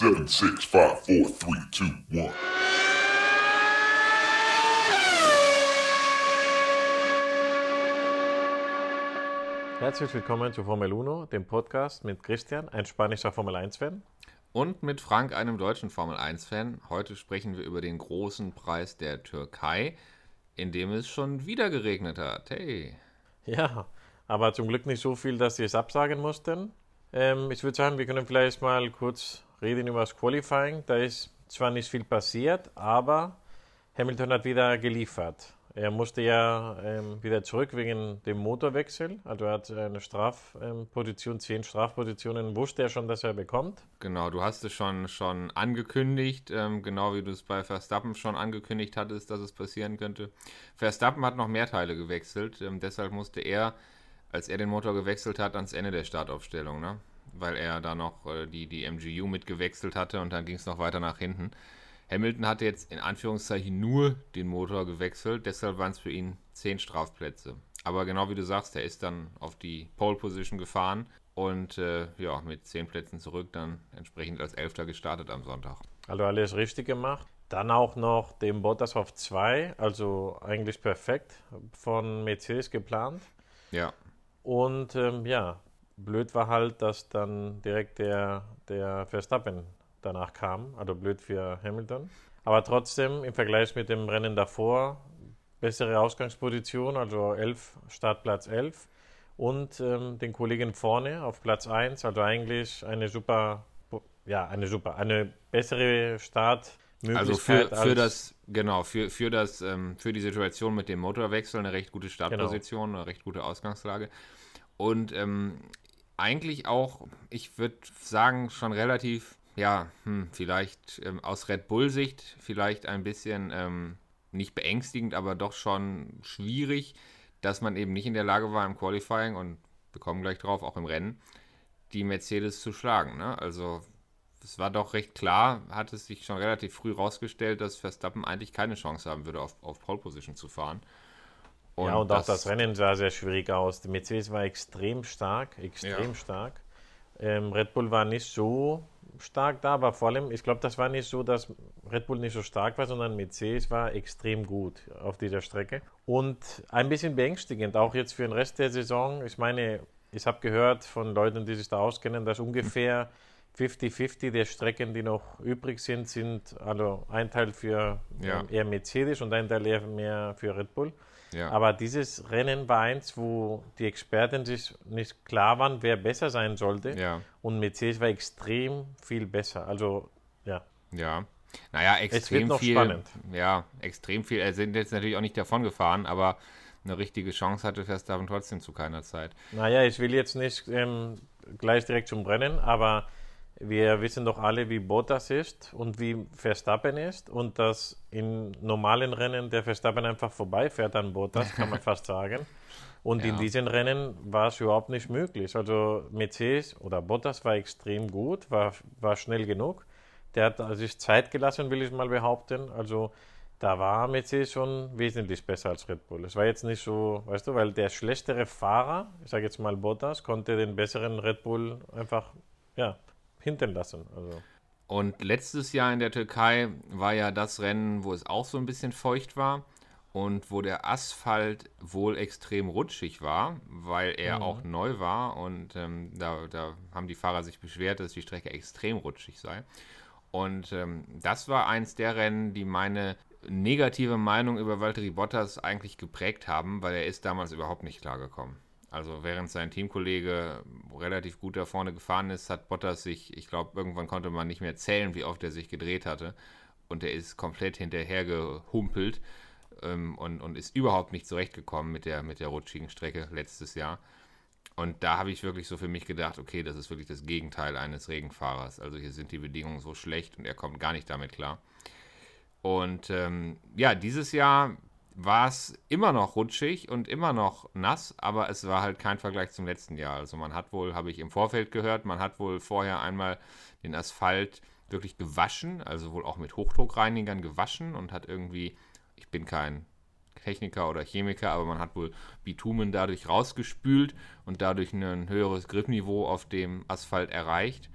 Seven, six, five, four, three, two, one. Herzlich willkommen zu Formel 1, dem Podcast mit Christian, ein spanischer Formel 1-Fan. Und mit Frank, einem deutschen Formel 1-Fan. Heute sprechen wir über den großen Preis der Türkei, in dem es schon wieder geregnet hat. Hey. Ja, aber zum Glück nicht so viel, dass sie es absagen mussten. Ähm, ich würde sagen, wir können vielleicht mal kurz reden über das Qualifying. Da ist zwar nicht viel passiert, aber Hamilton hat wieder geliefert. Er musste ja ähm, wieder zurück wegen dem Motorwechsel. Also er hat eine Strafposition, ähm, zehn Strafpositionen, wusste er schon, dass er bekommt. Genau, du hast es schon, schon angekündigt, ähm, genau wie du es bei Verstappen schon angekündigt hattest, dass es passieren könnte. Verstappen hat noch mehr Teile gewechselt, ähm, deshalb musste er, als er den Motor gewechselt hat, ans Ende der Startaufstellung, ne? Weil er da noch äh, die, die MGU mitgewechselt hatte und dann ging es noch weiter nach hinten. Hamilton hatte jetzt in Anführungszeichen nur den Motor gewechselt, deshalb waren es für ihn zehn Strafplätze. Aber genau wie du sagst, er ist dann auf die Pole Position gefahren und äh, ja, mit zehn Plätzen zurück dann entsprechend als Elfter gestartet am Sonntag. Also alles richtig gemacht. Dann auch noch den Bottas auf zwei, also eigentlich perfekt von Mercedes geplant. Ja. Und ähm, ja, blöd war halt, dass dann direkt der, der Verstappen danach kam. Also blöd für Hamilton. Aber trotzdem im Vergleich mit dem Rennen davor bessere Ausgangsposition, also 11, Startplatz 11 und ähm, den Kollegen vorne auf Platz 1, also eigentlich eine super, ja, eine super, eine bessere Startmöglichkeit. Also für, für das, genau, für, für das, ähm, für die Situation mit dem Motorwechsel eine recht gute Startposition, genau. eine recht gute Ausgangslage. Und ähm, eigentlich auch, ich würde sagen, schon relativ ja, hm, vielleicht ähm, aus Red Bull-Sicht vielleicht ein bisschen ähm, nicht beängstigend, aber doch schon schwierig, dass man eben nicht in der Lage war im Qualifying und wir kommen gleich drauf, auch im Rennen, die Mercedes zu schlagen. Ne? Also es war doch recht klar, hat es sich schon relativ früh rausgestellt, dass Verstappen eigentlich keine Chance haben würde, auf, auf Pole Position zu fahren. Und ja, und das, auch das Rennen sah sehr schwierig aus. Die Mercedes war extrem stark, extrem ja. stark. Ähm, Red Bull war nicht so stark da, aber vor allem, ich glaube, das war nicht so, dass Red Bull nicht so stark war, sondern Mercedes war extrem gut auf dieser Strecke. Und ein bisschen beängstigend, auch jetzt für den Rest der Saison. Ich meine, ich habe gehört von Leuten, die sich da auskennen, dass ungefähr 50-50 der Strecken, die noch übrig sind, sind also ein Teil für ja. eher Mercedes und ein Teil eher mehr für Red Bull. Ja. Aber dieses Rennen war eins, wo die Experten sich nicht klar waren, wer besser sein sollte. Ja. Und Mercedes war extrem viel besser. Also, ja. Ja. Naja, extrem viel. Spannend. Ja, extrem viel. Er sind jetzt natürlich auch nicht davon gefahren, aber eine richtige Chance hatte Verstappen trotzdem zu keiner Zeit. Naja, ich will jetzt nicht ähm, gleich direkt zum Rennen, aber wir wissen doch alle, wie Bottas ist und wie Verstappen ist und dass in normalen Rennen der Verstappen einfach vorbeifährt an Bottas, kann man fast sagen. Und ja. in diesen Rennen war es überhaupt nicht möglich. Also Mercedes oder Bottas war extrem gut, war, war schnell genug. Der hat sich Zeit gelassen, will ich mal behaupten. Also da war Mercedes schon wesentlich besser als Red Bull. Es war jetzt nicht so, weißt du, weil der schlechtere Fahrer, ich sage jetzt mal Bottas, konnte den besseren Red Bull einfach ja, hinten lassen. Also. Und letztes Jahr in der Türkei war ja das Rennen, wo es auch so ein bisschen feucht war und wo der Asphalt wohl extrem rutschig war, weil er mhm. auch neu war und ähm, da, da, haben die Fahrer sich beschwert, dass die Strecke extrem rutschig sei. Und ähm, das war eins der Rennen, die meine negative Meinung über Valtteri Bottas eigentlich geprägt haben, weil er ist damals überhaupt nicht klargekommen. Also während sein Teamkollege relativ gut da vorne gefahren ist, hat Bottas sich, ich glaube, irgendwann konnte man nicht mehr zählen, wie oft er sich gedreht hatte. Und er ist komplett hinterher gehumpelt ähm, und, und ist überhaupt nicht zurechtgekommen mit der, mit der rutschigen Strecke letztes Jahr. Und da habe ich wirklich so für mich gedacht, okay, das ist wirklich das Gegenteil eines Regenfahrers. Also hier sind die Bedingungen so schlecht und er kommt gar nicht damit klar. Und ähm, ja, dieses Jahr war es immer noch rutschig und immer noch nass, aber es war halt kein Vergleich zum letzten Jahr. Also man hat wohl, habe ich im Vorfeld gehört, man hat wohl vorher einmal den Asphalt wirklich gewaschen, also wohl auch mit Hochdruckreinigern gewaschen und hat irgendwie, ich bin kein Techniker oder Chemiker, aber man hat wohl Bitumen dadurch rausgespült und dadurch ein höheres Gripniveau auf dem Asphalt erreicht.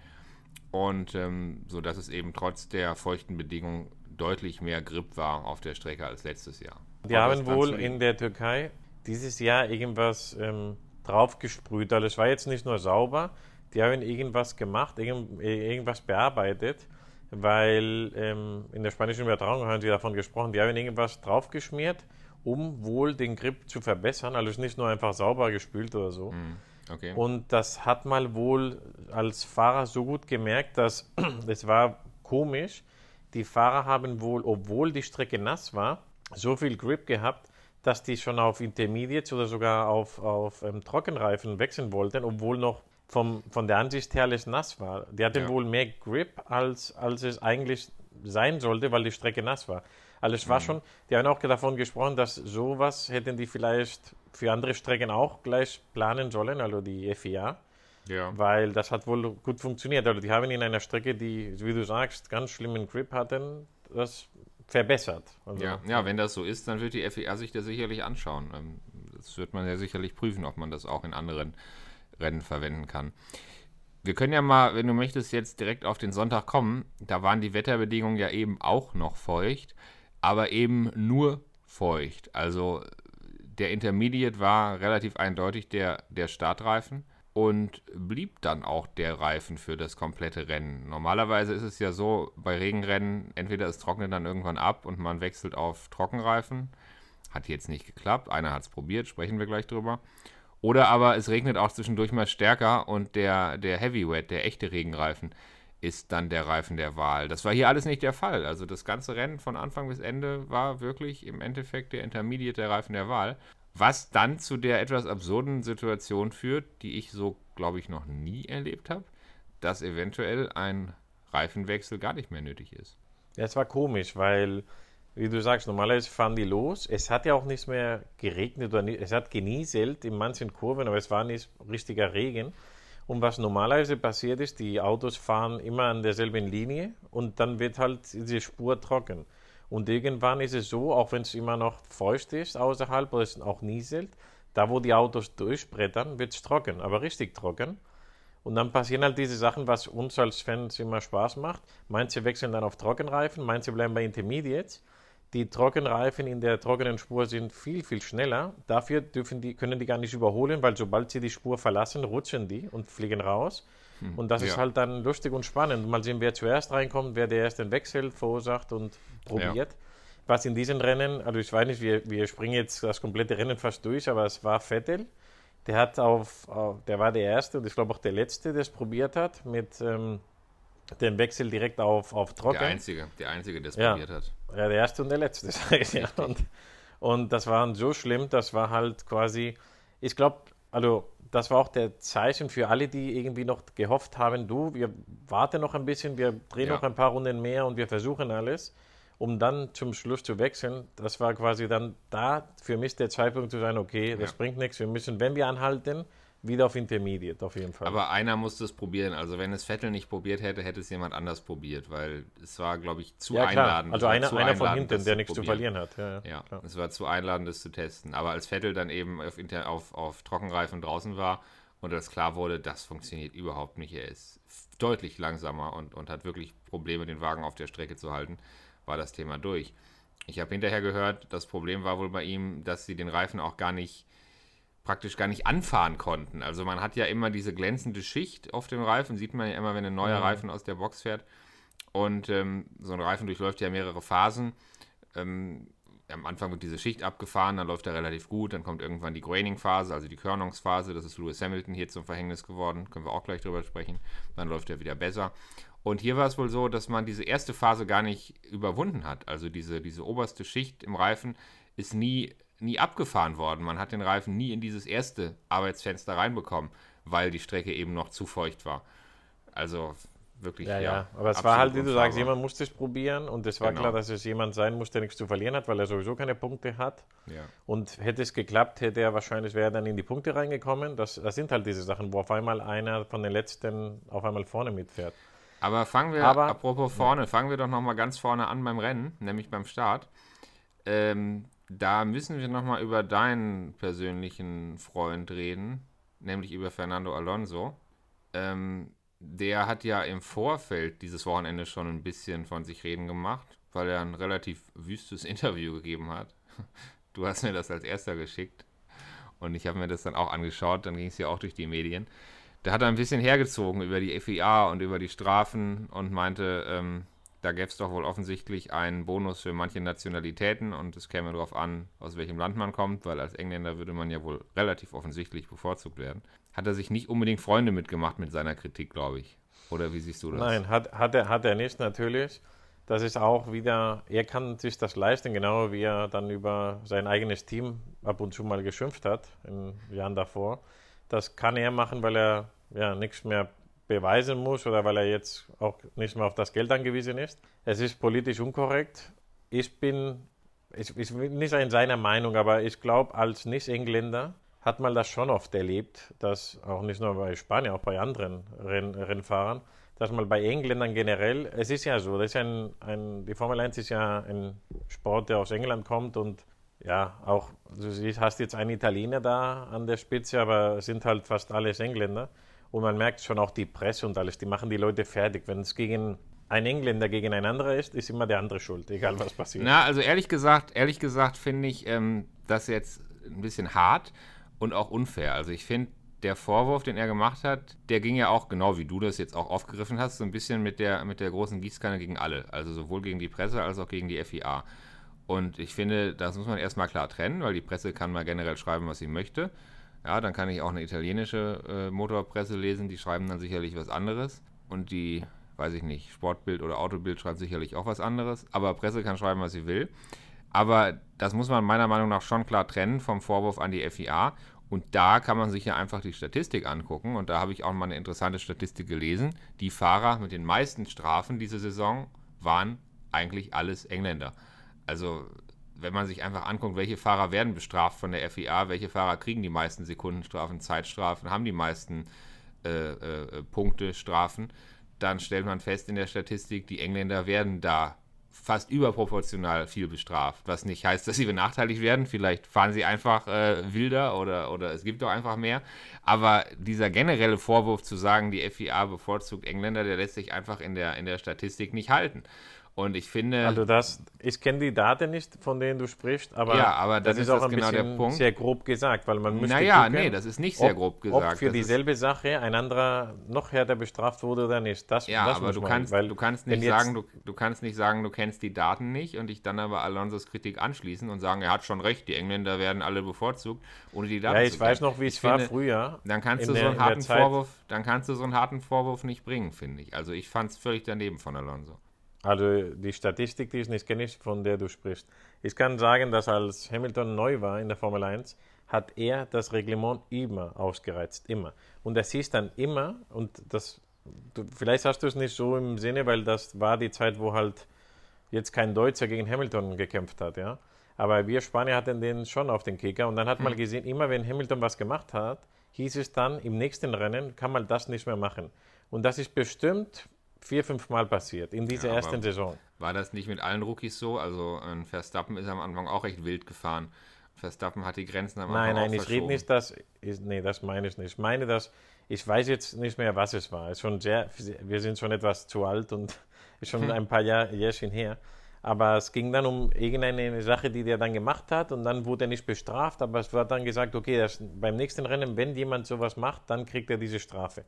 Und ähm, so dass es eben trotz der feuchten Bedingungen deutlich mehr Grip war auf der Strecke als letztes Jahr. Die haben wohl in der Türkei dieses Jahr irgendwas ähm, draufgesprüht. Also es war jetzt nicht nur sauber, die haben irgendwas gemacht, irgend, irgendwas bearbeitet, weil ähm, in der spanischen Übertragung haben sie davon gesprochen, die haben irgendwas draufgeschmiert, um wohl den Grip zu verbessern. Also es ist nicht nur einfach sauber gespült oder so. Hm, Okay. Und das hat mal wohl als Fahrer so gut gemerkt, dass es war komisch. Die Fahrer haben wohl, obwohl die Strecke nass war, so viel Grip gehabt, dass die schon auf Intermediates oder sogar auf, auf ähm, Trockenreifen wechseln wollten, obwohl noch vom, von der Ansicht her alles nass war. Die hatten Ja. wohl mehr Grip, als, als es eigentlich sein sollte, weil die Strecke nass war. Also es war schon, die haben auch davon gesprochen, dass sowas hätten die vielleicht für andere Strecken auch gleich planen sollen, also die FIA, ja. weil das hat wohl gut funktioniert. Also die haben in einer Strecke, die, wie du sagst, ganz schlimmen Grip hatten, das verbessert. Also, Ja, ja, wenn das so ist, dann wird die FIA sich das sicherlich anschauen. Ähm, Das wird man ja sicherlich prüfen, ob man das auch in anderen Rennen verwenden kann. Wir können ja mal, wenn du möchtest, jetzt direkt auf den Sonntag kommen. Da waren die Wetterbedingungen ja eben auch noch feucht, aber eben nur feucht. Also der Intermediate war relativ eindeutig der, der Startreifen und blieb dann auch der Reifen für das komplette Rennen. Normalerweise ist es ja so, bei Regenrennen, entweder es trocknet dann irgendwann ab und man wechselt auf Trockenreifen. Hat jetzt nicht geklappt, einer hat es probiert, sprechen wir gleich drüber. Oder aber es regnet auch zwischendurch mal stärker und der, der Heavy Wet, der echte Regenreifen, ist dann der Reifen der Wahl. Das war hier alles nicht der Fall. Also das ganze Rennen von Anfang bis Ende war wirklich im Endeffekt der Intermediate der Reifen der Wahl. Was dann zu der etwas absurden Situation führt, die ich so, glaube ich, noch nie erlebt habe, dass eventuell ein Reifenwechsel gar nicht mehr nötig ist. Ja, es war komisch, weil, wie du sagst, normalerweise fahren die los. Es hat ja auch nicht mehr geregnet oder nicht, es hat genieselt in manchen Kurven, aber es war nicht richtiger Regen. Und was normalerweise passiert ist, die Autos fahren immer an derselben Linie und dann wird halt diese Spur trocken. Und irgendwann ist es so, auch wenn es immer noch feucht ist außerhalb oder es auch nieselt, da wo die Autos durchbrettern, wird es trocken, aber richtig trocken. Und dann passieren halt diese Sachen, was uns als Fans immer Spaß macht. Manche wechseln dann auf Trockenreifen, manche bleiben bei Intermediates. Die Trockenreifen in der trockenen Spur sind viel, viel schneller. Dafür dürfen die, können die gar nicht überholen, weil sobald sie die Spur verlassen, rutschen die und fliegen raus. Und das ist ja. halt dann lustig und spannend. Mal sehen, wer zuerst reinkommt, wer der erst den Wechsel verursacht und probiert. Was in diesen Rennen, also ich weiß nicht, wir, wir springen jetzt das komplette Rennen fast durch, aber es war Vettel. Der hat auf, auf der war der erste und ich glaube auch der letzte, der es probiert hat, mit ähm, dem Wechsel direkt auf, auf Trocken. Der Einzige, der Einzige, der es Ja. probiert hat. Ja, der erste und der letzte, sage ich ja. Und, und das war so schlimm, das war halt quasi, ich glaube, also das war auch der Zeichen für alle, die irgendwie noch gehofft haben, du, wir warten noch ein bisschen, wir drehen Ja. noch ein paar Runden mehr und wir versuchen alles, um dann zum Schluss zu wechseln. Das war quasi dann da für mich der Zeitpunkt zu sein, okay, das Ja. bringt nichts, wir müssen, wenn wir anhalten, wieder auf Intermediate auf jeden Fall. Aber einer musste es probieren. Also wenn es Vettel nicht probiert hätte, hätte es jemand anders probiert, weil es war, glaube ich, zu ja, klar. einladend. Also einer, zu einer von hinten, das der nichts zu verlieren hat. Ja, ja, Ja, es war zu einladend, das zu testen. Aber als Vettel dann eben auf, auf, auf Trockenreifen draußen war und es klar wurde, das funktioniert überhaupt nicht. Er ist deutlich langsamer und, und hat wirklich Probleme, den Wagen auf der Strecke zu halten, war das Thema durch. Ich habe hinterher gehört, das Problem war wohl bei ihm, dass sie den Reifen auch gar nicht praktisch gar nicht anfahren konnten. Also man hat ja immer diese glänzende Schicht auf dem Reifen, sieht man ja immer, wenn ein neuer Reifen aus der Box fährt. Und ähm, so ein Reifen durchläuft ja mehrere Phasen. Ähm, am Anfang wird diese Schicht abgefahren, dann läuft er relativ gut, dann kommt irgendwann die Graining-Phase, also die Körnungsphase, das ist Lewis Hamilton hier zum Verhängnis geworden, können wir auch gleich drüber sprechen, dann läuft er wieder besser. Und hier war es wohl so, dass man diese erste Phase gar nicht überwunden hat, also diese, diese oberste Schicht im Reifen ist nie, nie abgefahren worden, man hat den Reifen nie in dieses erste Arbeitsfenster reinbekommen, weil die Strecke eben noch zu feucht war. Also wirklich, Ja, ja. ja, aber es war halt, wie du sagst, unfahrbar. jemand musste es probieren und es war Genau. klar, dass es jemand sein muss, der nichts zu verlieren hat, weil er sowieso keine Punkte hat. Ja. Und hätte es geklappt, hätte er wahrscheinlich, wäre er dann in die Punkte reingekommen. Das, das sind halt diese Sachen, wo auf einmal einer von den Letzten auf einmal vorne mitfährt. Aber fangen wir, Aber- apropos vorne, fangen wir doch nochmal ganz vorne an beim Rennen, nämlich beim Start. Ähm, da müssen wir nochmal über deinen persönlichen Freund reden, nämlich über Fernando Alonso. Ähm, der hat ja im Vorfeld dieses Wochenende schon ein bisschen von sich reden gemacht, weil er ein relativ wüstes Interview gegeben hat. Du hast mir das als erster geschickt und ich habe mir das dann auch angeschaut, dann ging es ja auch durch die Medien. Da hat er ein bisschen hergezogen über die FIA und über die Strafen und meinte, ähm, da gäbe es doch wohl offensichtlich einen Bonus für manche Nationalitäten und es käme darauf an, aus welchem Land man kommt, weil als Engländer würde man ja wohl relativ offensichtlich bevorzugt werden. Hat er sich nicht unbedingt Freunde mitgemacht mit seiner Kritik, glaube ich. Oder wie siehst du das? Nein, hat, hat, er, hat er nicht, natürlich. Das ist auch wieder, er kann sich das leisten, genau wie er dann über sein eigenes Team ab und zu mal geschimpft hat, in Jahren davor. Das kann er machen, weil er ja nichts mehr beweisen muss oder weil er jetzt auch nicht mehr auf das Geld angewiesen ist. Es ist politisch unkorrekt. Ich bin, ich, ich nicht in seiner Meinung, aber ich glaube, als Nicht-Engländer hat man das schon oft erlebt, dass auch nicht nur bei Spanien, auch bei anderen Renn, Rennfahrern, dass man bei Engländern generell, es ist ja so, das ist ein, ein, die Formel 1 ist ja ein Sport, der aus England kommt und ja, auch, du hast jetzt einen Italiener da an der Spitze, aber es sind halt fast alles Engländer. Und man merkt schon auch die Presse und alles, die machen die Leute fertig. Wenn es gegen ein Engländer gegen ein anderer ist, ist immer der andere schuld, egal was passiert. Na, also ehrlich gesagt, ehrlich gesagt finde ich ähm, das jetzt ein bisschen hart und auch unfair. Also ich finde, der Vorwurf, den er gemacht hat, der ging ja auch, genau wie du das jetzt auch aufgegriffen hast, so ein bisschen mit der, mit der großen Gießkanne gegen alle. Also sowohl gegen die Presse als auch gegen die FIA. Und ich finde, das muss man erstmal klar trennen, weil die Presse kann mal generell schreiben, was sie möchte. Ja, dann kann ich auch eine italienische äh, Motorpresse lesen, die schreiben dann sicherlich was anderes. Und die, weiß ich nicht, Sportbild oder Autobild schreibt sicherlich auch was anderes. Aber Presse kann schreiben, was sie will. Aber das muss man meiner Meinung nach schon klar trennen vom Vorwurf an die FIA. Und da kann man sich ja einfach die Statistik angucken. Und da habe ich auch mal eine interessante Statistik gelesen. Die Fahrer mit den meisten Strafen diese Saison waren eigentlich alles Engländer. Also wenn man sich einfach anguckt, welche Fahrer werden bestraft von der FIA, welche Fahrer kriegen die meisten Sekundenstrafen, Zeitstrafen, haben die meisten äh, äh, Punkte, Strafen, dann stellt man fest in der Statistik, die Engländer werden da fast überproportional viel bestraft. Was nicht heißt, dass sie benachteiligt werden. Vielleicht fahren sie einfach äh, wilder oder, oder es gibt doch einfach mehr. Aber dieser generelle Vorwurf zu sagen, die FIA bevorzugt Engländer, der lässt sich einfach in der, in der Statistik nicht halten. Und ich finde. Also das, ich kenne die Daten nicht, von denen du sprichst, aber, ja, aber das ist auch ein genau bisschen der Punkt. sehr grob gesagt, weil man müsste Naja, gucken, nee, das ist nicht sehr ob, grob gesagt. Ob für dieselbe Sache ein anderer noch härter bestraft wurde oder nicht. Das, ja, das aber du kannst, weil, du kannst nicht sagen, du, du kannst nicht sagen, du kennst die Daten nicht und dich dann aber Alonsos Kritik anschließen und sagen, er hat schon recht, die Engländer werden alle bevorzugt, ohne die Daten Ja, ich weiß noch, wie es war früher. Dann kannst du so einen harten Vorwurf, dann kannst du so einen harten Vorwurf nicht bringen, finde ich. Also ich fand es völlig daneben von Alonso. Also die Statistik, die ich nicht kenne, von der du sprichst. Ich kann sagen, dass als Hamilton neu war in der Formel 1, hat er das Reglement immer ausgereizt, immer. Und das hieß dann immer, und das, du, vielleicht hast du es nicht so im Sinne, weil das war die Zeit, wo halt jetzt kein Deutscher gegen Hamilton gekämpft hat, ja. Aber wir Spanier hatten den schon auf den Kicker und dann hat man hm. gesehen, immer wenn Hamilton was gemacht hat, hieß es dann, im nächsten Rennen kann man das nicht mehr machen. Und das ist bestimmt vier, fünf Mal passiert in dieser ja, ersten Saison. War das nicht mit allen Rookies so? Also ein Verstappen ist am Anfang auch recht wild gefahren. Verstappen hat die Grenzen am Anfang Nein, nein, ich rede nicht, dass, ich, nee, das meine ich nicht. Ich meine, dass, ich weiß jetzt nicht mehr, was es war. Schon sehr, wir sind schon etwas zu alt und ist schon hm. ein paar Jahr, Jährchen her. Aber es ging dann um irgendeine Sache, die der dann gemacht hat und dann wurde er nicht bestraft, aber es war dann gesagt, okay, das, beim nächsten Rennen, wenn jemand sowas macht, dann kriegt er diese Strafe.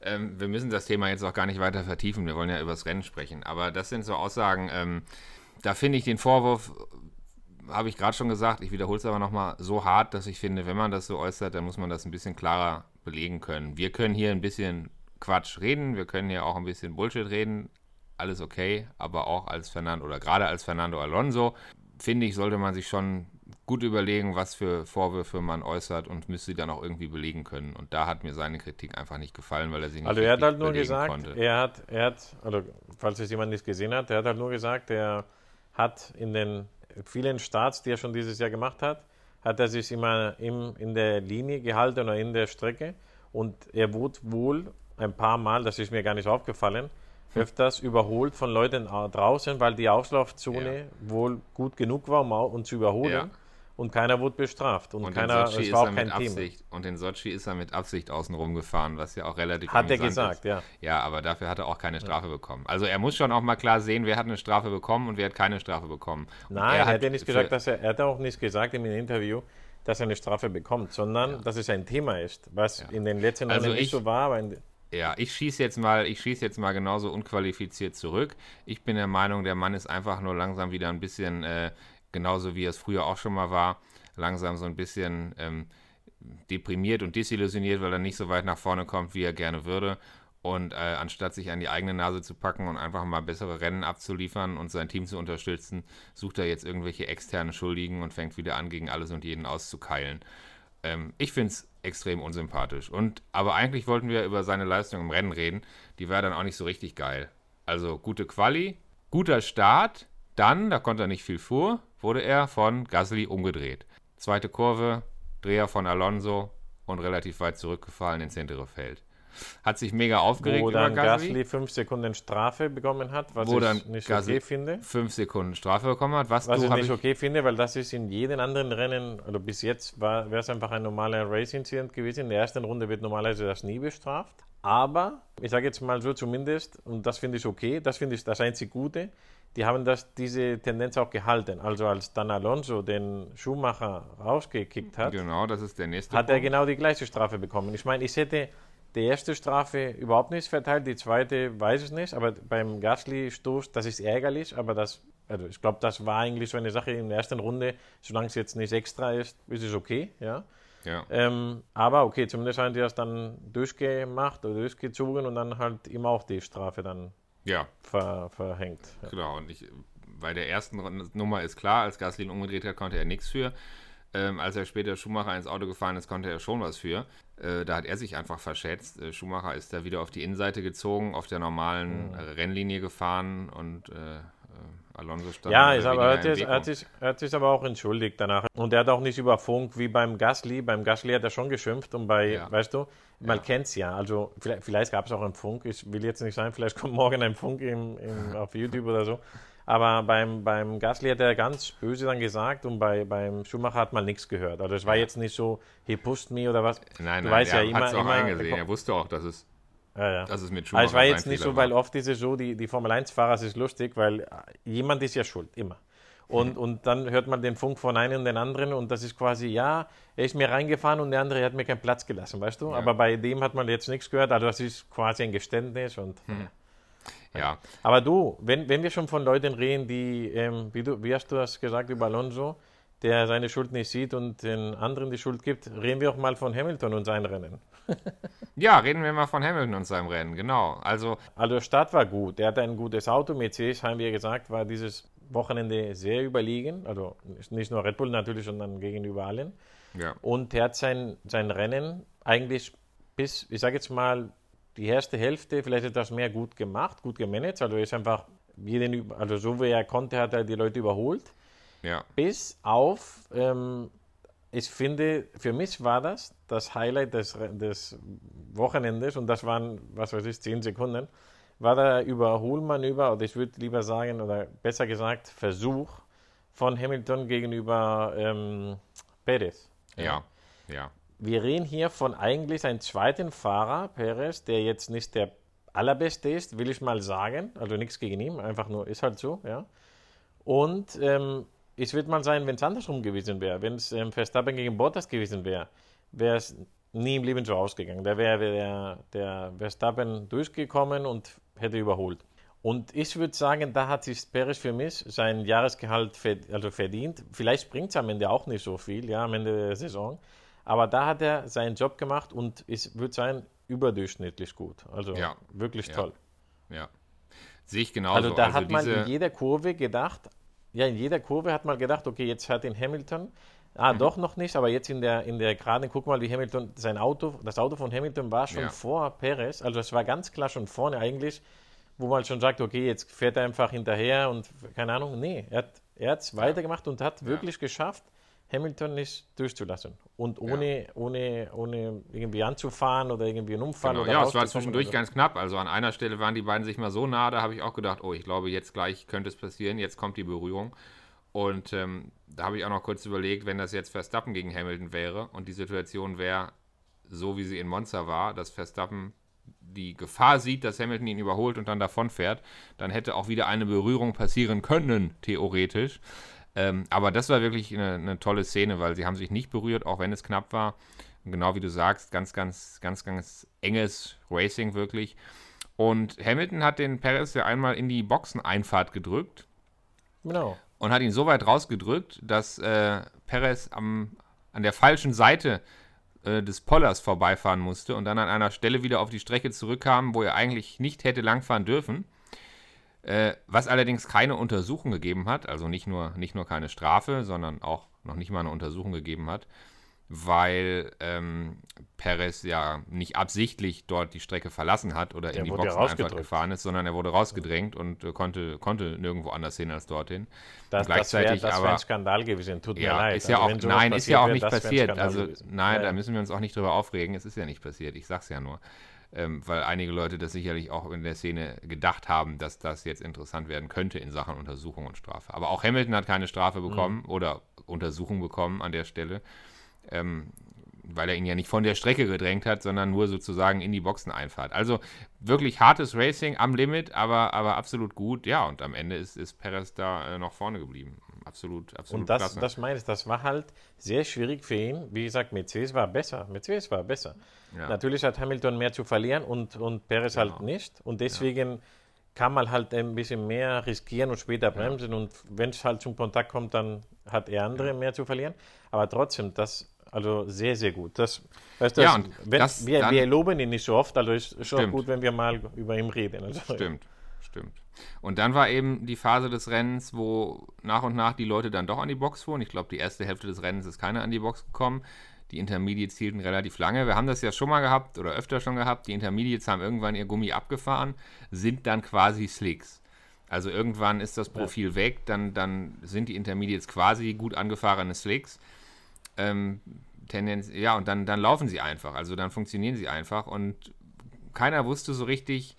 Ähm, wir müssen das Thema jetzt auch gar nicht weiter vertiefen, wir wollen ja über das Rennen sprechen, aber das sind so Aussagen, ähm, da finde ich den Vorwurf, habe ich gerade schon gesagt, ich wiederhole es aber nochmal, so hart, dass ich finde, wenn man das so äußert, dann muss man das ein bisschen klarer belegen können. Wir können hier ein bisschen Quatsch reden, wir können hier auch ein bisschen Bullshit reden, alles okay, aber auch als Fernando oder gerade als Fernando Alonso, finde ich, sollte man sich schon gut überlegen, was für Vorwürfe man äußert und müsste sie dann auch irgendwie belegen können. Und da hat mir seine Kritik einfach nicht gefallen, weil er sie nicht Also er hat halt nur gesagt, konnte. er hat, er hat, also falls es jemand nicht gesehen hat, er hat halt nur gesagt, er hat in den vielen Starts, die er schon dieses Jahr gemacht hat, hat er sich immer im, in der Linie gehalten oder in der Strecke und er wurde wohl ein paar Mal, das ist mir gar nicht aufgefallen, öfters überholt von Leuten draußen, weil die Auslaufzone ja. wohl gut genug war, um uns zu überholen. Ja. und keiner wurde bestraft. Und, Und keiner, es ist war auch kein mit Thema. Absicht. Und in Sochi ist er mit Absicht außen rum gefahren, was ja auch relativ Hat er gesagt, ist. ja. Ja, aber dafür hat er auch keine Strafe bekommen. Also er muss schon auch mal klar sehen, wer hat eine Strafe bekommen und wer hat keine Strafe bekommen. Und Nein, er hat hat ja nicht gesagt, dass er, er hat auch nicht gesagt in dem Interview, dass er eine Strafe bekommt, sondern dass es ein Thema ist, was in den letzten Also Jahren nicht ich- so war. Aber in, Ja, ich schieße jetzt mal, ich schieße jetzt mal genauso unqualifiziert zurück. Ich bin der Meinung, der Mann ist einfach nur langsam wieder ein bisschen, äh, genauso wie es früher auch schon mal war, langsam so ein bisschen ähm, deprimiert und desillusioniert, weil er nicht so weit nach vorne kommt, wie er gerne würde. Und äh, anstatt sich an die eigene Nase zu packen und einfach mal bessere Rennen abzuliefern und sein Team zu unterstützen, sucht er jetzt irgendwelche externen Schuldigen und fängt wieder an, gegen alles und jeden auszukeilen. Ähm, ich finde es extrem unsympathisch. Und, aber eigentlich wollten wir über seine Leistung im Rennen reden. Die war dann auch nicht so richtig geil. Also gute Quali, guter Start. Dann, da konnte er nicht viel vor, wurde er von Gasly umgedreht. Zweite Kurve, Dreher von Alonso und relativ weit zurückgefallen ins hintere Feld. Hat sich mega aufgeregt wo über dann Gasly. Gasly fünf Sekunden Strafe bekommen hat, was Wo ich nicht Gasly okay finde. Fünf Sekunden Strafe bekommen hat. Was, Was du ich nicht ich, okay finde, weil das ist in jedem anderen Rennen, oder bis jetzt wäre es einfach ein normaler Race-Incident gewesen. In der ersten Runde wird normalerweise das nie bestraft. Aber, ich sage jetzt mal so zumindest, und das finde ich okay, das finde ich das einzig Gute, die haben das, diese Tendenz auch gehalten. Also als dann Alonso den Schumacher rausgekickt hat, Genau, das ist der nächste hat er Punkt. genau die gleiche Strafe bekommen. Ich meine, ich hätte die erste Strafe überhaupt nicht verteilt, die zweite weiß ich nicht, aber beim Gasly-Stoß, das ist ärgerlich, aber das, also ich glaube, das war eigentlich so eine Sache in der ersten Runde, solange es jetzt nicht extra ist, ist es okay, ja. Ja. Ähm, aber okay, zumindest haben die das dann durchgemacht oder durchgezogen und dann halt immer auch die Strafe dann ja, ver, verhängt. Ja. Genau, und ich, bei der ersten Nummer ist klar, als Gasly umgedreht hat, konnte er nichts für. Ähm, als er später Schumacher ins Auto gefahren ist, konnte er schon was für. Äh, da hat er sich einfach verschätzt. Äh, Schumacher ist da wieder auf die Innenseite gezogen, auf der normalen äh, Rennlinie gefahren und äh, äh, Alonso stand Ja, ist aber, er, hat sich, hat sich, hat sich aber auch entschuldigt danach. Und er hat auch nicht über Funk wie beim Gasly. Beim Gasly hat er schon geschimpft und bei, Ja. weißt du, man kennt's ja. Also vielleicht, vielleicht gab es auch einen Funk. Ich will jetzt nicht sagen, vielleicht kommt morgen ein Funk im, im, auf YouTube oder so. Aber beim, beim Gasly hat er ganz böse dann gesagt und bei, beim Schumacher hat man nichts gehört. Also es war jetzt nicht so, he pushed me oder was. Nein, du nein, weißt er ja hat es auch immer eingesehen. Er wusste auch, dass es, ja, ja. dass es mit Schumacher es war jetzt nicht so, weil oft ist es so, die, die Formel 1-Fahrer, es ist lustig, weil äh, jemand ist ja schuld, immer. Und, und dann hört man den Funk von einem und den anderen und das ist quasi, ja, er ist mir reingefahren und der andere hat mir keinen Platz gelassen, weißt du? Aber bei dem hat man jetzt nichts gehört, also das ist quasi ein Geständnis und... Ja, Aber du, wenn, wenn wir schon von Leuten reden, die, ähm, wie, du, wie hast du das gesagt über Alonso, der seine Schuld nicht sieht und den anderen die Schuld gibt, reden wir auch mal von Hamilton und seinen Rennen. ja, reden wir mal von Hamilton und seinem Rennen, genau. Also, Also der Start war gut. Er hatte ein gutes Auto. Mercedes, haben wir gesagt, war dieses Wochenende sehr überlegen. Also nicht nur Red Bull natürlich, sondern gegenüber allen. ja, Und er hat sein, sein Rennen eigentlich bis, ich sage jetzt mal, die erste Hälfte vielleicht etwas mehr gut gemacht, gut gemanagt. Also er ist einfach jeden, also so wie er konnte, hat er die Leute überholt. ja, Bis auf, ähm, ich finde, für mich war das das Highlight des, des Wochenendes und das waren, was weiß ich, 10 Sekunden, war der Überholmanöver, oder ich würde lieber sagen, oder besser gesagt, Versuch von Hamilton gegenüber ähm, Perez. ja, ja. Wir reden hier von eigentlich einem zweiten Fahrer, Perez, der jetzt nicht der allerbeste ist, will ich mal sagen. Also nichts gegen ihn, einfach nur ist halt so, ja. Und ähm, ich würde mal sagen, wenn es andersrum gewesen wäre, wenn es ähm, Verstappen gegen Bottas gewesen wäre, wäre es nie im Leben so ausgegangen. Da wäre der, der Verstappen durchgekommen und hätte überholt. Und ich würde sagen, da hat sich Perez für mich sein Jahresgehalt verd also verdient. Vielleicht bringt es am Ende auch nicht so viel, ja, am Ende der Saison. Aber da hat er seinen Job gemacht und ich würde sagen, überdurchschnittlich gut. Also Ja. wirklich Ja. toll. Ja. Sehe ich genauso. Also da hat man in jeder Kurve gedacht, ja, in jeder Kurve hat man gedacht, okay, jetzt hat ihn Hamilton. Mhm. Ah, doch noch nicht, aber jetzt in der, in der Geraden, guck mal, wie Hamilton, sein Auto, das Auto von Hamilton war schon Ja. vor Perez, also es war ganz klar schon vorne eigentlich, wo man schon sagt, okay, jetzt fährt er einfach hinterher und keine Ahnung, nee, er hat er hat's weitergemacht und hat wirklich geschafft, Hamilton nicht durchzulassen. Und ohne, ohne, ohne irgendwie anzufahren oder irgendwie einen Unfall Genau. oder Ja, es war zwischendurch so. ganz knapp. Also an einer Stelle waren die beiden sich mal so nah, da habe ich auch gedacht, oh, ich glaube, jetzt gleich könnte es passieren, jetzt kommt die Berührung. Und ähm, da habe ich auch noch kurz überlegt, wenn das jetzt Verstappen gegen Hamilton wäre und die Situation wäre so, wie sie in Monza war, dass Verstappen die Gefahr sieht, dass Hamilton ihn überholt und dann davonfährt, dann hätte auch wieder eine Berührung passieren können, theoretisch. Ähm, aber das war wirklich eine, eine, tolle Szene, weil sie haben sich nicht berührt, auch wenn es knapp war. Und genau wie du sagst, ganz, ganz, ganz, ganz enges Racing wirklich. Und Hamilton hat den Perez ja einmal in die Boxeneinfahrt gedrückt. Genau. Und hat ihn so weit rausgedrückt, dass äh, Perez am, an der falschen Seite äh, des Pollers vorbeifahren musste und dann an einer Stelle wieder auf die Strecke zurückkam, wo er eigentlich nicht hätte langfahren dürfen. Äh, was allerdings keine Untersuchung gegeben hat, also nicht nur, nicht nur keine Strafe, sondern auch noch nicht mal eine Untersuchung gegeben hat, weil ähm, Perez ja nicht absichtlich dort die Strecke verlassen hat oder Der in die Boxen einfach gefahren ist, sondern er wurde rausgedrängt und äh, konnte, konnte nirgendwo anders hin als dorthin. Das, gleichzeitig das wäre wär ein Skandal gewesen, tut ja, mir leid. Ist ja also, auch, nein, ist ja auch nicht passiert. Also nein, ja. da müssen wir uns auch nicht drüber aufregen. Es ist ja nicht passiert. Ich sag's ja nur ähm, weil einige Leute das sicherlich auch in der Szene gedacht haben, dass das jetzt interessant werden könnte in Sachen Untersuchung und Strafe. Aber auch Hamilton hat keine Strafe bekommen mhm. oder Untersuchung bekommen an der Stelle, ähm, weil er ihn ja nicht von der Strecke gedrängt hat, sondern nur sozusagen in die Boxeneinfahrt. Also wirklich hartes Racing am Limit, aber, aber absolut gut. Ja, und am Ende ist, ist Perez da äh, noch vorne geblieben. Absolut, absolut. Und das, das meine ich, das war halt sehr schwierig für ihn. Wie gesagt, Mercedes war besser. Mercedes war besser. Ja. Natürlich hat Hamilton mehr zu verlieren und, und Perez genau. halt nicht. Und deswegen ja. kann man halt ein bisschen mehr riskieren und später bremsen. Ja. Und wenn es halt zum Kontakt kommt, dann hat er andere mehr zu verlieren. Aber trotzdem, das also sehr, sehr gut. Das, weißt du, ja, und wenn, das wir, wir loben ihn nicht so oft, also ist schon gut, wenn wir mal über ihn reden. Also, stimmt, stimmt. Und dann war eben die Phase des Rennens, wo nach und nach die Leute dann doch an die Box fuhren. Ich glaube, die erste Hälfte des Rennens ist keiner an die Box gekommen. Die Intermediates hielten relativ lange. Wir haben das ja schon mal gehabt oder öfter schon gehabt. Die Intermediates haben irgendwann ihr Gummi abgefahren, sind dann quasi Slicks. Also irgendwann ist das Profil ja. weg, dann, dann sind die Intermediates quasi gut angefahrene Slicks. Ähm, Tendenz, ja, und dann, dann laufen sie einfach. Also dann funktionieren sie einfach. Und keiner wusste so richtig,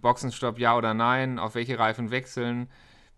Boxenstopp ja oder nein, auf welche Reifen wechseln.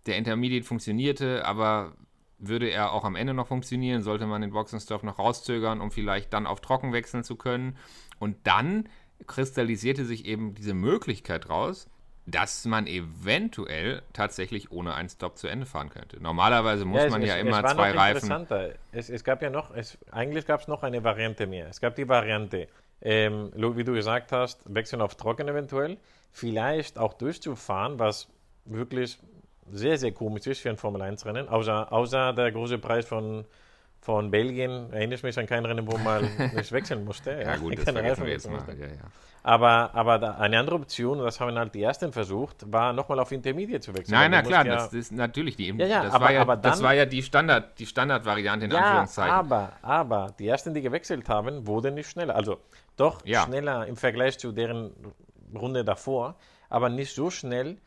Der Intermediate funktionierte, aber würde er auch am Ende noch funktionieren, sollte man den Boxenstopp noch rauszögern, um vielleicht dann auf Trocken wechseln zu können. Und dann kristallisierte sich eben diese Möglichkeit raus, dass man eventuell tatsächlich ohne einen Stop zu Ende fahren könnte. Normalerweise muss ja, es, man ja es, immer es zwei Reifen. Es, es gab ja noch, eigentlich gab es noch eine Variante mehr. Es gab die Variante, ähm, wie du gesagt hast, wechseln auf Trocken eventuell, vielleicht auch durchzufahren, was wirklich sehr, sehr komisch ist für ein Formel-1-Rennen, außer, außer der große Preis von, von Belgien, erinnere ich mich an kein Rennen, wo man nicht wechseln musste. ja, gut, das vergessen wir jetzt mal. Ja, ja. Aber, aber eine andere Option, das haben halt die ersten versucht, war nochmal auf Intermediate zu wechseln. Nein, na klar, ja das, ist natürlich die. Ja, ja, das, aber, war ja, dann, das war ja die Standard, die Standardvariante in ja, Anführungszeichen. Aber, aber die ersten, die gewechselt haben, wurden nicht schneller. Also doch schneller im Vergleich zu deren Runde davor, aber nicht so schnell,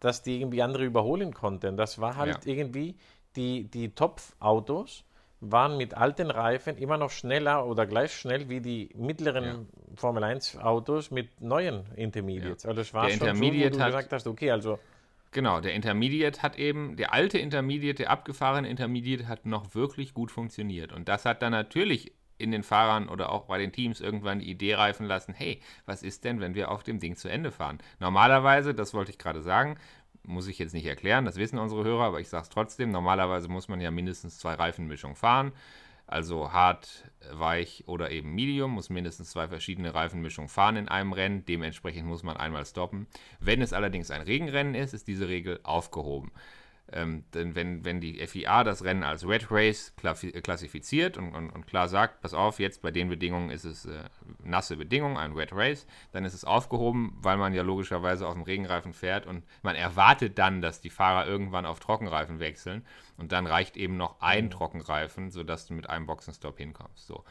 dass die irgendwie andere überholen konnten. Das war halt irgendwie die, die Top-Autos waren mit alten Reifen immer noch schneller oder gleich schnell wie die mittleren ja. Formel 1 Autos mit neuen Intermediates. Ja. Also es war der schon Intermediate so, du gesagt hast, okay, also Genau, der Intermediate hat eben, der alte Intermediate, der abgefahrene Intermediate hat noch wirklich gut funktioniert. Und das hat dann natürlich in den Fahrern oder auch bei den Teams irgendwann die Idee reifen lassen, hey, was ist denn, wenn wir auf dem Ding zu Ende fahren? Normalerweise, das wollte ich gerade sagen, muss ich jetzt nicht erklären, das wissen unsere Hörer, aber ich sage es trotzdem. Normalerweise muss man ja mindestens zwei Reifenmischungen fahren. Also hart, weich oder eben medium, muss mindestens zwei verschiedene Reifenmischungen fahren in einem Rennen. Dementsprechend muss man einmal stoppen. Wenn es allerdings ein Regenrennen ist, ist diese Regel aufgehoben. Ähm, denn wenn, wenn die FIA das Rennen als Red Race klassifiziert und, und, und, klar sagt, pass auf, jetzt bei den Bedingungen ist es äh, nasse Bedingungen, ein Red Race, dann ist es aufgehoben, weil man ja logischerweise auf dem Regenreifen fährt und man erwartet dann, dass die Fahrer irgendwann auf Trockenreifen wechseln und dann reicht eben noch ein mhm. Trockenreifen, sodass du mit einem Boxenstopp hinkommst. So.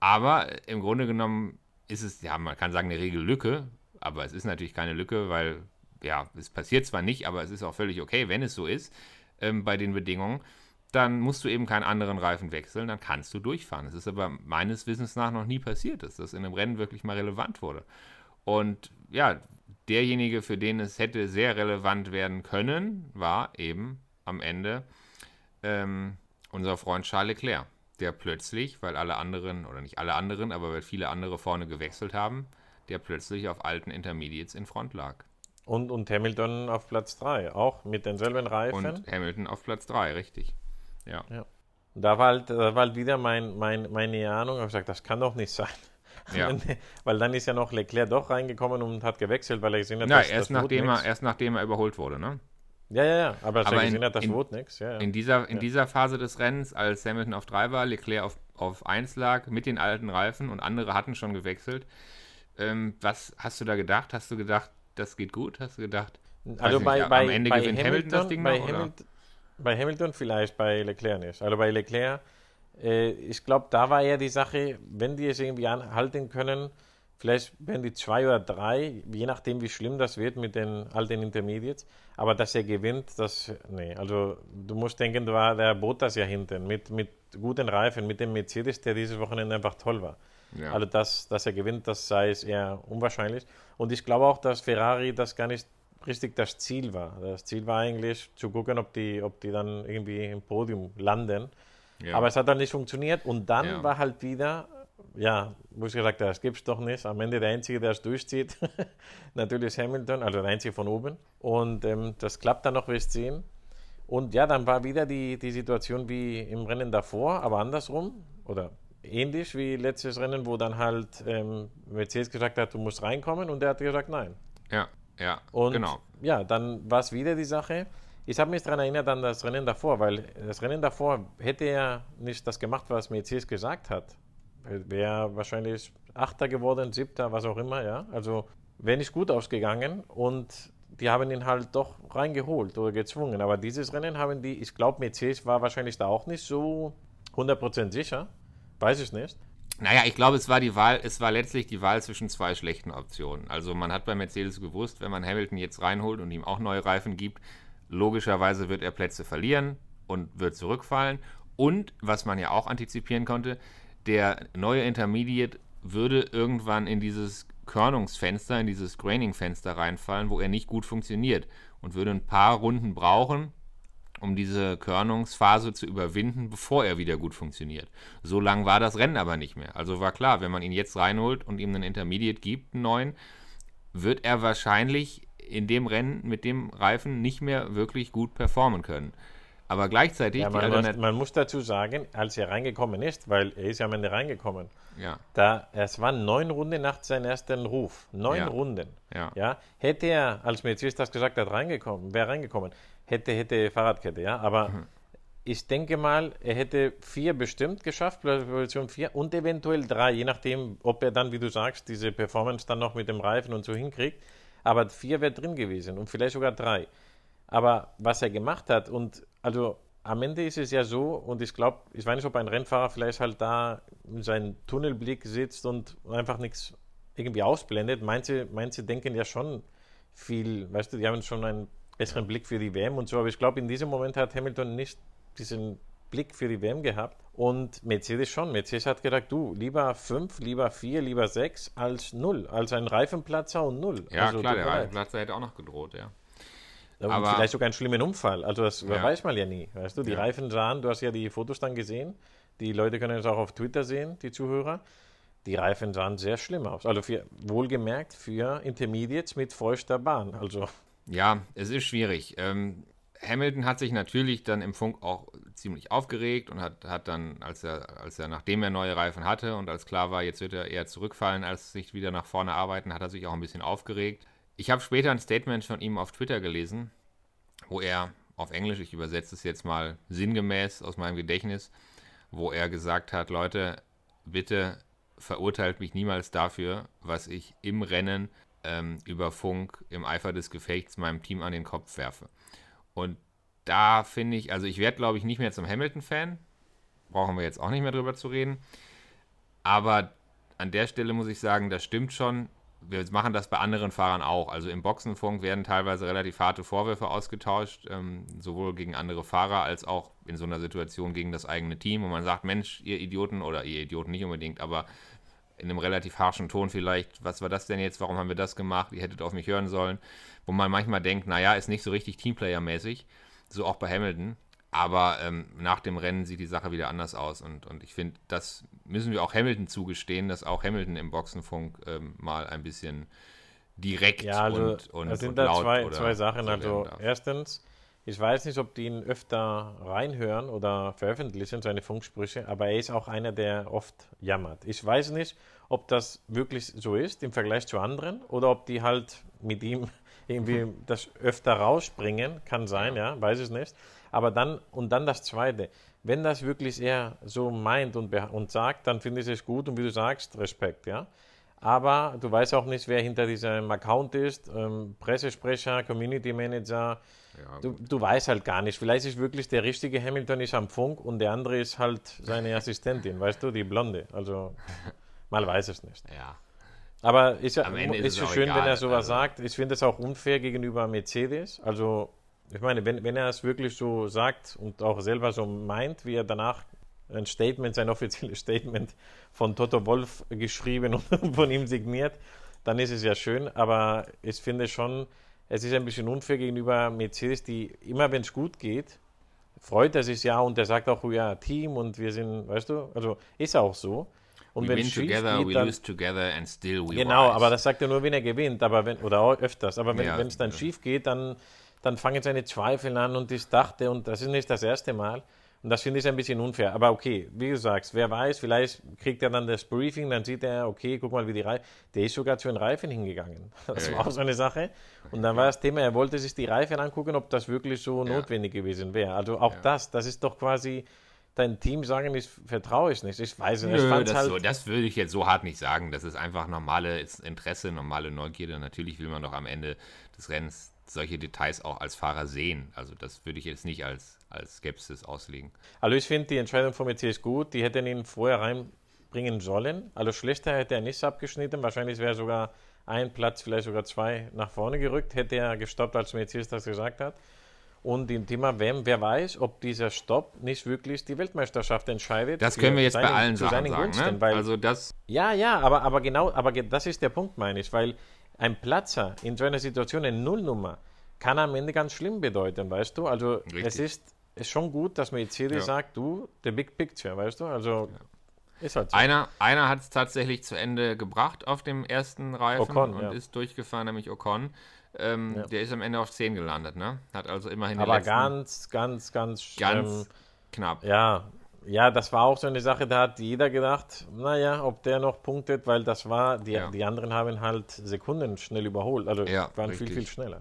Aber äh, im Grunde genommen ist es, ja, man kann sagen, eine Regellücke, aber es ist natürlich keine Lücke, weil ja, es passiert zwar nicht, aber es ist auch völlig okay, wenn es so ist, ähm, bei den Bedingungen, dann musst du eben keinen anderen Reifen wechseln, dann kannst du durchfahren. Es ist aber meines Wissens nach noch nie passiert, dass das in einem Rennen wirklich mal relevant wurde. Und ja, derjenige, für den es hätte sehr relevant werden können, war eben am Ende ähm, unser Freund Charles Leclerc, der plötzlich, weil alle anderen, oder nicht alle anderen, aber weil viele andere vorne gewechselt haben, der plötzlich auf alten Intermediates in Front lag. Und, und Hamilton auf Platz 3, auch mit denselben Reifen. Und Hamilton auf Platz 3, richtig. Ja. ja. Da war halt, da war halt wieder mein, mein, meine Ahnung, ich habe gesagt, das kann doch nicht sein. Ja. Weil dann ist ja noch Leclerc doch reingekommen und hat gewechselt, weil er gesehen hat, ja, dass erst das nachdem er, erst nachdem er überholt wurde, ne? Ja, ja, ja, aber aber er gesehen in, hat, das wurde nichts. Ja, ja. In, dieser, in ja. dieser Phase des Rennens, als Hamilton auf 3 war, Leclerc auf, auf 1 lag, mit den alten Reifen und andere hatten schon gewechselt, ähm, was hast du da gedacht? Hast du gedacht, das geht gut? Hast du gedacht, also bei, nicht, bei, am Ende bei gewinnt Hamilton, Hamilton das Ding bei noch, Hamilton, bei Hamilton vielleicht, bei Leclerc nicht. Also bei Leclerc, äh, ich glaube, da war eher die Sache, wenn die es irgendwie anhalten können, vielleicht werden die zwei oder drei, je nachdem, wie schlimm das wird mit den alten Intermediates. Aber dass er gewinnt, das, nee. Also du musst denken, da war der Bottas ja hinten mit, mit guten Reifen, mit dem Mercedes, der dieses Wochenende einfach toll war. Ja. Also, dass, dass er gewinnt, das sei es eher unwahrscheinlich. Und ich glaube auch, dass Ferrari das gar nicht richtig das Ziel war. Das Ziel war eigentlich zu gucken, ob die, ob die dann irgendwie im Podium landen. Ja. Aber es hat dann nicht funktioniert. Und dann ja. war halt wieder, ja, wo ich gesagt habe, das gibt es doch nicht. Am Ende der Einzige, der es durchzieht, natürlich Hamilton, also der Einzige von oben. Und ähm, das klappt dann noch bis 10. Und ja, dann war wieder die, die Situation wie im Rennen davor, aber andersrum. Oder ähnlich wie letztes Rennen, wo dann halt ähm, Mercedes gesagt hat, du musst reinkommen und der hat gesagt, nein. Ja, ja, und genau. Ja, dann war es wieder die Sache. Ich habe mich daran erinnert an das Rennen davor, weil das Rennen davor hätte er nicht das gemacht, was Mercedes gesagt hat. Wäre wahrscheinlich Achter geworden, Siebter, was auch immer, ja. Also wäre nicht gut ausgegangen und die haben ihn halt doch reingeholt oder gezwungen. Aber dieses Rennen haben die, ich glaube, Mercedes war wahrscheinlich da auch nicht so 100% sicher. Weiß ich nicht. Naja, ich glaube, es war die Wahl, es war letztlich die Wahl zwischen zwei schlechten Optionen. Also man hat bei Mercedes gewusst, wenn man Hamilton jetzt reinholt und ihm auch neue Reifen gibt, logischerweise wird er Plätze verlieren und wird zurückfallen. Und was man ja auch antizipieren konnte, der neue Intermediate würde irgendwann in dieses Körnungsfenster, in dieses Graining-Fenster reinfallen, wo er nicht gut funktioniert und würde ein paar Runden brauchen, um diese Körnungsphase zu überwinden, bevor er wieder gut funktioniert. So lang war das Rennen aber nicht mehr. Also war klar, wenn man ihn jetzt reinholt und ihm einen Intermediate gibt, einen neuen, wird er wahrscheinlich in dem Rennen mit dem Reifen nicht mehr wirklich gut performen können. Aber gleichzeitig. Ja, man, muss, man, muss, dazu sagen, als er reingekommen ist, weil er ist ja am Ende reingekommen. Ja. Da, es waren neun Runden nach seinem ersten Ruf. Neun ja. Runden. Ja. ja. Hätte er, als Mercedes das gesagt hat, reingekommen, wäre reingekommen, hätte, hätte Fahrradkette, ja. Aber mhm. ich denke mal, er hätte vier bestimmt geschafft, Position vier und eventuell drei, je nachdem, ob er dann, wie du sagst, diese Performance dann noch mit dem Reifen und so hinkriegt. Aber vier wäre drin gewesen und vielleicht sogar drei. Aber was er gemacht hat und also am Ende ist es ja so, und ich glaube, ich weiß nicht, ob ein Rennfahrer vielleicht halt da in seinem Tunnelblick sitzt und einfach nichts irgendwie ausblendet. Manche, manche denken ja schon viel, weißt du, die haben schon einen besseren Blick für die WM und so. Aber ich glaube, in diesem Moment hat Hamilton nicht diesen Blick für die WM gehabt und Mercedes schon. Mercedes hat gedacht, du, lieber fünf, lieber vier, lieber sechs als null, als ein Reifenplatzer und null. Ja, also, klar, der Reifenplatzer hätte auch noch gedroht, ja. Aber vielleicht sogar einen schlimmen Unfall. Also das ja. weiß man ja nie. Weißt du, die ja. Reifen sahen, du hast ja die Fotos dann gesehen. Die Leute können es auch auf Twitter sehen, die Zuhörer. Die Reifen sahen sehr schlimm aus. Also für, wohlgemerkt für Intermediates mit feuchter Bahn. Also ja, es ist schwierig. Ähm, Hamilton hat sich natürlich dann im Funk auch ziemlich aufgeregt und hat, hat dann, als er, als er, nachdem er neue Reifen hatte und als klar war, jetzt wird er eher zurückfallen, als sich wieder nach vorne arbeiten, hat er sich auch ein bisschen aufgeregt. Ich habe später ein Statement von ihm auf Twitter gelesen, wo er auf Englisch, ich übersetze es jetzt mal sinngemäß aus meinem Gedächtnis, wo er gesagt hat, Leute, bitte verurteilt mich niemals dafür, was ich im Rennen ähm, über Funk im Eifer des Gefechts meinem Team an den Kopf werfe. Und da finde ich, also ich werde, glaube ich, nicht mehr zum Hamilton-Fan. Brauchen wir jetzt auch nicht mehr drüber zu reden. Aber an der Stelle muss ich sagen, das stimmt schon. Wir machen das bei anderen Fahrern auch. Also im Boxenfunk werden teilweise relativ harte Vorwürfe ausgetauscht, ähm, sowohl gegen andere Fahrer als auch in so einer Situation gegen das eigene Team. Und man sagt, Mensch, ihr Idioten, oder ihr Idioten nicht unbedingt, aber in einem relativ harschen Ton vielleicht, was war das denn jetzt, warum haben wir das gemacht, ihr hättet auf mich hören sollen, wo man manchmal denkt, naja, ist nicht so richtig Teamplayer-mäßig. So auch bei Hamilton. Aber ähm, nach dem Rennen sieht die Sache wieder anders aus. Und, und ich finde, das müssen wir auch Hamilton zugestehen, dass auch Hamilton im Boxenfunk ähm, mal ein bisschen direkt ja, also, und, und, es sind und da zwei, oder zwei Sachen. so Also erstens, ich weiß nicht, ob die ihn öfter reinhören oder veröffentlichen, seine Funksprüche, aber er ist auch einer, der oft jammert. Ich weiß nicht, ob das wirklich so ist im Vergleich zu anderen oder ob die halt mit ihm irgendwie das öfter rausspringen, kann sein, ja, weiß ich nicht. Aber dann, und dann das Zweite, wenn das wirklich er so meint und, und sagt, dann finde ich es gut und wie du sagst, Respekt, ja. Aber du weißt auch nicht, wer hinter diesem Account ist, ähm, Pressesprecher, Community Manager, Ja, du, du weißt halt gar nicht. Vielleicht ist wirklich der richtige Hamilton ist am Funk und der andere ist halt seine Assistentin, weißt du, die Blonde. Also, mal weiß es nicht. ja. Aber ist ja ist ist es schön, egal, wenn er sowas also. sagt. Ich finde es auch unfair gegenüber Mercedes. Also, ich meine, wenn, wenn er es wirklich so sagt und auch selber so meint, wie er danach ein Statement, sein offizielles Statement von Toto Wolf geschrieben und von ihm signiert, dann ist es ja schön. Aber ich finde schon, es ist ein bisschen unfair gegenüber Mercedes, die immer, wenn es gut geht, freut er sich ja und er sagt auch, ja, Team und wir sind, weißt du, also ist auch so. Und We wenn win together, geht, we dann, lose together and still we Genau, rise. aber das sagt er nur, wenn er gewinnt, aber wenn, oder auch öfters. Aber wenn Ja, es dann ja. schief geht, dann, dann fangen seine Zweifel an und ich dachte, und das ist nicht das erste Mal. Und das finde ich ein bisschen unfair. Aber okay, wie du sagst, wer weiß, vielleicht kriegt er dann das Briefing, dann sieht er, okay, guck mal, wie die Reifen. Der ist sogar zu den Reifen hingegangen. Das war auch so eine Sache. Und dann war das Thema, er wollte sich die Reifen angucken, ob das wirklich so Ja. notwendig gewesen wäre. Also auch Ja. das, das ist doch quasi dein Team sagen, ich vertraue es nicht. Ich weiß nicht. ich Nö, das, halt, so, das würde ich jetzt so hart nicht sagen. Das ist einfach normales Interesse, normale Neugierde. Natürlich will man doch am Ende des Rennens solche Details auch als Fahrer sehen. Also das würde ich jetzt nicht als, als Skepsis auslegen. Also ich finde die Entscheidung von Mercedes gut. Die hätten ihn vorher reinbringen sollen. Also schlechter hätte er nicht abgeschnitten. Wahrscheinlich wäre sogar ein Platz, vielleicht sogar zwei nach vorne gerückt, hätte er gestoppt, als Mercedes das gesagt hat. Und im Thema WM, wer weiß, ob dieser Stopp nicht wirklich die Weltmeisterschaft entscheidet. Das können wir jetzt bei seinen- allen zu Sachen sagen. Gunsten, Ne? weil Also das, ja, ja, aber, aber genau, aber das ist der Punkt, meine ich, weil ein Platzer in so einer Situation, eine Nullnummer, kann am Ende ganz schlimm bedeuten, weißt du? Also Richtig. es ist, ist schon gut, dass Mercedes Ja. sagt, du, the big picture, weißt du? Also ist halt so. einer, einer hat es tatsächlich zu Ende gebracht auf dem ersten Reifen Ocon, und ja. ist durchgefahren, nämlich Ocon. Ähm, Ja. Der ist am Ende auf 10 gelandet, ne? Hat also immerhin aber ganz, ganz, ganz, ganz ähm, knapp. ja, ja, das war auch so eine Sache, da hat jeder gedacht, naja, ob der noch punktet, weil das war, die, Ja. die anderen haben halt Sekunden schnell überholt, also Ja, waren viel, richtig. viel schneller.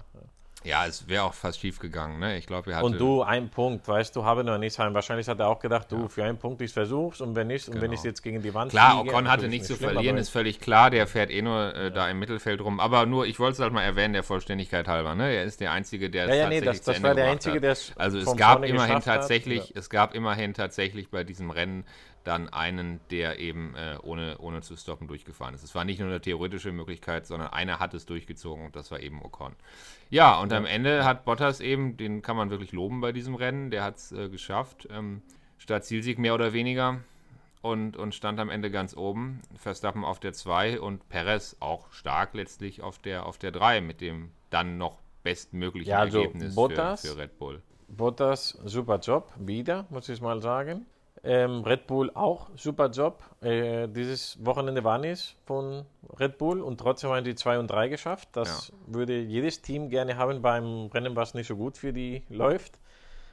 Ja. Ja, es wäre auch fast schief gegangen, ne? Ich glaube, wir hatten. Und du, ein Punkt, weißt du, habe noch nicht sein. Wahrscheinlich hat er auch gedacht, du, für einen Punkt, ich versuch's und wenn nicht, und wenn Genau. ich jetzt gegen die Wand Klar, fliege, Ocon hatte nichts zu verlieren, ist völlig klar. Der fährt eh nur äh, da im Mittelfeld rum. Aber nur, ich wollte es halt mal erwähnen, der Vollständigkeit halber. Ne? Er ist der Einzige, der es Ja, ja, nee, das, das war der Einzige, hat. der es Also es gab immerhin hat. tatsächlich, Ja. es gab immerhin tatsächlich bei diesem Rennen dann einen, der eben äh, ohne, ohne zu stoppen durchgefahren ist. Es war nicht nur eine theoretische Möglichkeit, sondern einer hat es durchgezogen und das war eben Ocon. Ja, und am Ende hat Bottas eben, den kann man wirklich loben bei diesem Rennen, der hat es äh, geschafft. Ähm, statt Zielsieg mehr oder weniger und, und stand am Ende ganz oben. Verstappen auf der 2 und Perez auch stark letztlich auf der, auf der 3 mit dem dann noch bestmöglichen Ja, also Ergebnis Bottas- für, für Red Bull. Bottas, super Job, wieder, muss ich mal sagen. Ähm, Red Bull auch, super Job. Äh, dieses Wochenende war nicht von Red Bull und trotzdem haben die 2 und 3 geschafft. Das würde jedes Team gerne haben beim Rennen, was nicht so gut für die läuft.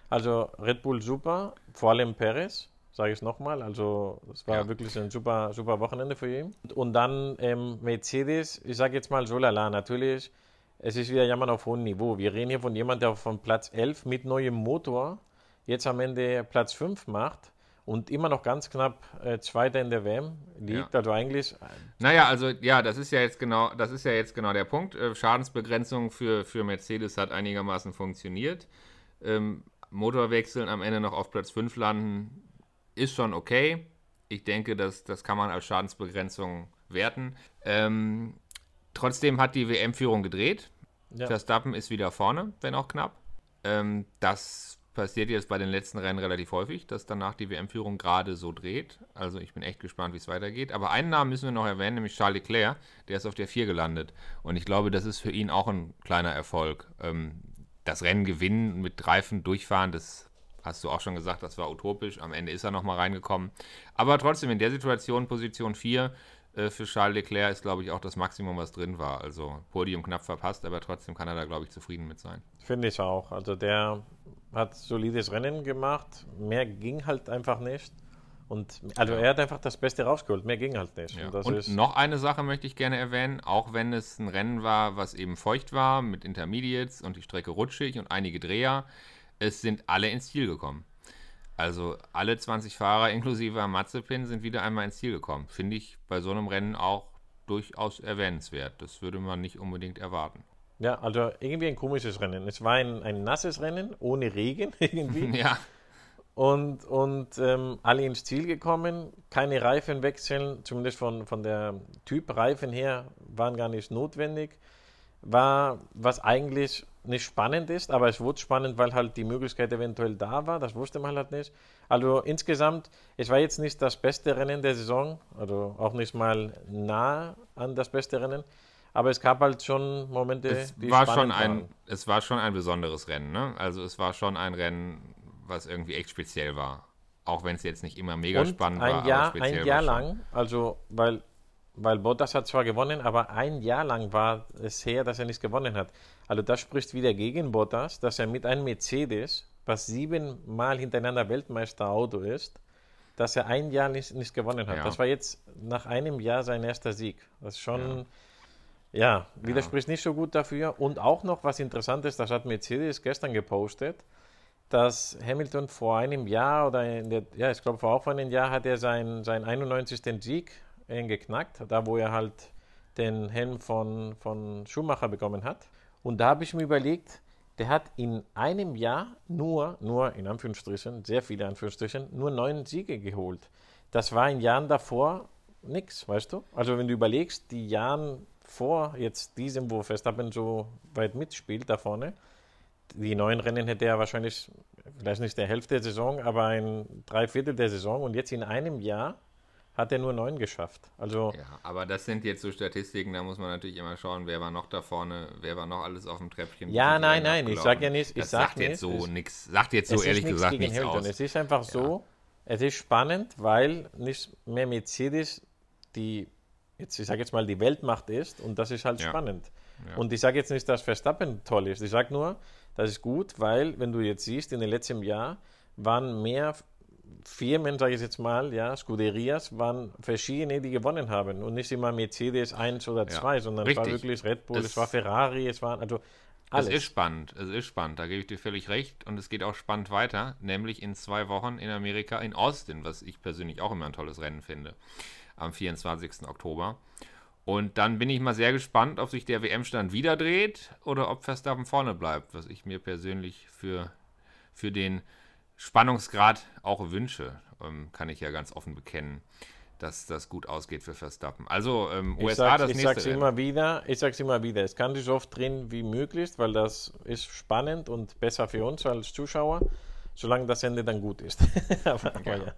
Also Red Bull super, vor allem Perez, sage ich nochmal. Also es war Ja. wirklich ein super, super Wochenende für ihn. Und dann ähm, Mercedes, ich sage jetzt mal so lala, natürlich, es ist wieder Jammern auf hohem Niveau. Wir reden hier von jemandem, der von Platz 11 mit neuem Motor jetzt am Ende Platz 5 macht und immer noch ganz knapp äh, Zweiter in der WM liegt. Ja. Also eigentlich, Naja, also ja, das ist ja jetzt genau, das ist ja jetzt genau der Punkt. Äh, Schadensbegrenzung für, für Mercedes hat einigermaßen funktioniert. Ähm, Motorwechseln am Ende noch auf Platz 5 landen, ist schon okay. Ich denke, das, das kann man als Schadensbegrenzung werten. Ähm, trotzdem hat die WM-Führung gedreht. Ja. Verstappen ist wieder vorne, wenn auch knapp. Ähm, das passiert jetzt bei den letzten Rennen relativ häufig, dass danach die WM-Führung gerade so dreht. Also ich bin echt gespannt, wie es weitergeht. Aber einen Namen müssen wir noch erwähnen, nämlich Charles Leclerc. Der ist auf der 4 gelandet. Und ich glaube, das ist für ihn auch ein kleiner Erfolg. Ähm, das Rennen gewinnen, mit Reifen durchfahren, das hast du auch schon gesagt, das war utopisch. Am Ende ist er nochmal reingekommen. Aber trotzdem in der Situation, Position 4 äh, für Charles Leclerc ist, glaube ich, auch das Maximum, was drin war. Also Podium knapp verpasst, aber trotzdem kann er da, glaube ich, zufrieden mit sein. Finde ich auch. Also der hat solides Rennen gemacht. Mehr ging halt einfach nicht. Und also er hat einfach das Beste rausgeholt, mehr ging halt nicht. Ja. Und, und noch eine Sache möchte ich gerne erwähnen, auch wenn es ein Rennen war, was eben feucht war, mit Intermediates und die Strecke rutschig und einige Dreher, es sind alle ins Ziel gekommen. Also alle 20 Fahrer inklusive Mazepin sind wieder einmal ins Ziel gekommen. Finde ich bei so einem Rennen auch durchaus erwähnenswert. Das würde man nicht unbedingt erwarten. Ja, also irgendwie ein komisches Rennen. Es war ein, ein nasses Rennen, ohne Regen irgendwie. ja und, und ähm, alle ins Ziel gekommen. Keine Reifen wechseln, zumindest von, von der Typ Reifen her, waren gar nicht notwendig. War, was eigentlich nicht spannend ist, aber es wurde spannend, weil halt die Möglichkeit eventuell da war. Das wusste man halt nicht. Also insgesamt, es war jetzt nicht das beste Rennen der Saison, also auch nicht mal nah an das beste Rennen. Aber es gab halt schon Momente, es die war schon ein, waren. Es war schon ein besonderes Rennen. Ne? Also es war schon ein Rennen, was irgendwie echt speziell war. Auch wenn es jetzt nicht immer mega und spannend ein war. Jahr, ein Jahr lang, also weil, weil Bottas hat zwar gewonnen, aber ein Jahr lang war es her, dass er nicht gewonnen hat. Also das spricht wieder gegen Bottas, dass er mit einem Mercedes, was siebenmal hintereinander Weltmeisterauto ist, dass er ein Jahr nicht, nicht gewonnen hat. Ja. Das war jetzt nach einem Jahr sein erster Sieg. Das ist schon, ja, ja widerspricht ja. nicht so gut dafür. Und auch noch was Interessantes, das hat Mercedes gestern gepostet dass Hamilton vor einem Jahr oder der, ja, ich glaube vor auch vor einem Jahr hat er seinen sein 91. Sieg geknackt, da wo er halt den Helm von, von Schumacher bekommen hat. Und da habe ich mir überlegt, der hat in einem Jahr nur, nur in Anführungsstrichen, sehr viele Anführungsstrichen, nur neun Siege geholt. Das war in Jahren davor nichts, weißt du? Also wenn du überlegst, die Jahren vor jetzt diesem, wo Verstappen so weit mitspielt da vorne, die neuen Rennen hätte er wahrscheinlich, vielleicht nicht der Hälfte der Saison, aber ein Dreiviertel der Saison und jetzt in einem Jahr hat er nur neun geschafft. Also ja, aber das sind jetzt so Statistiken, da muss man natürlich immer schauen, wer war noch da vorne, wer war noch alles auf dem Treppchen. Ja, nein, nein, ich sage ja nicht, ich das sagt jetzt so nichts, sagt jetzt so ehrlich gesagt nichts aus. Es ist einfach ja. so, es ist spannend, weil nicht mehr Mercedes die jetzt ich sage jetzt mal die Weltmacht ist und das ist halt ja. spannend. Und ich sage jetzt nicht, dass Verstappen toll ist. Ich sage nur, das ist gut, weil, wenn du jetzt siehst, in den letzten Jahren waren mehr Firmen, sage ich jetzt mal, ja, Scuderias, waren verschiedene, die gewonnen haben. Und nicht immer Mercedes 1 oder 2, ja, sondern richtig. es war wirklich Red Bull, es, es war Ferrari, es war, also alles. Es ist spannend, es ist spannend, da gebe ich dir völlig recht. Und es geht auch spannend weiter, nämlich in zwei Wochen in Amerika, in Austin, was ich persönlich auch immer ein tolles Rennen finde, am 24. Oktober. Und dann bin ich mal sehr gespannt, ob sich der WM-Stand wieder dreht oder ob Verstappen vorne bleibt, was ich mir persönlich für, für den Spannungsgrad auch wünsche. Ähm, kann ich ja ganz offen bekennen, dass das gut ausgeht für Verstappen. Also ähm, USA sag, das ich nächste. Sag's immer wieder, ich sage es immer wieder, es kann sich so oft drehen wie möglich, weil das ist spannend und besser für uns als Zuschauer, solange das Ende dann gut ist. aber, aber ja.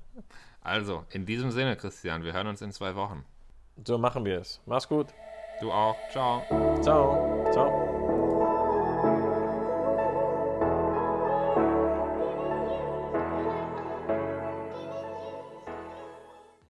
Also, in diesem Sinne, Christian, wir hören uns in zwei Wochen. So machen wir es. Mach's gut. Du auch. Ciao. Ciao. Ciao.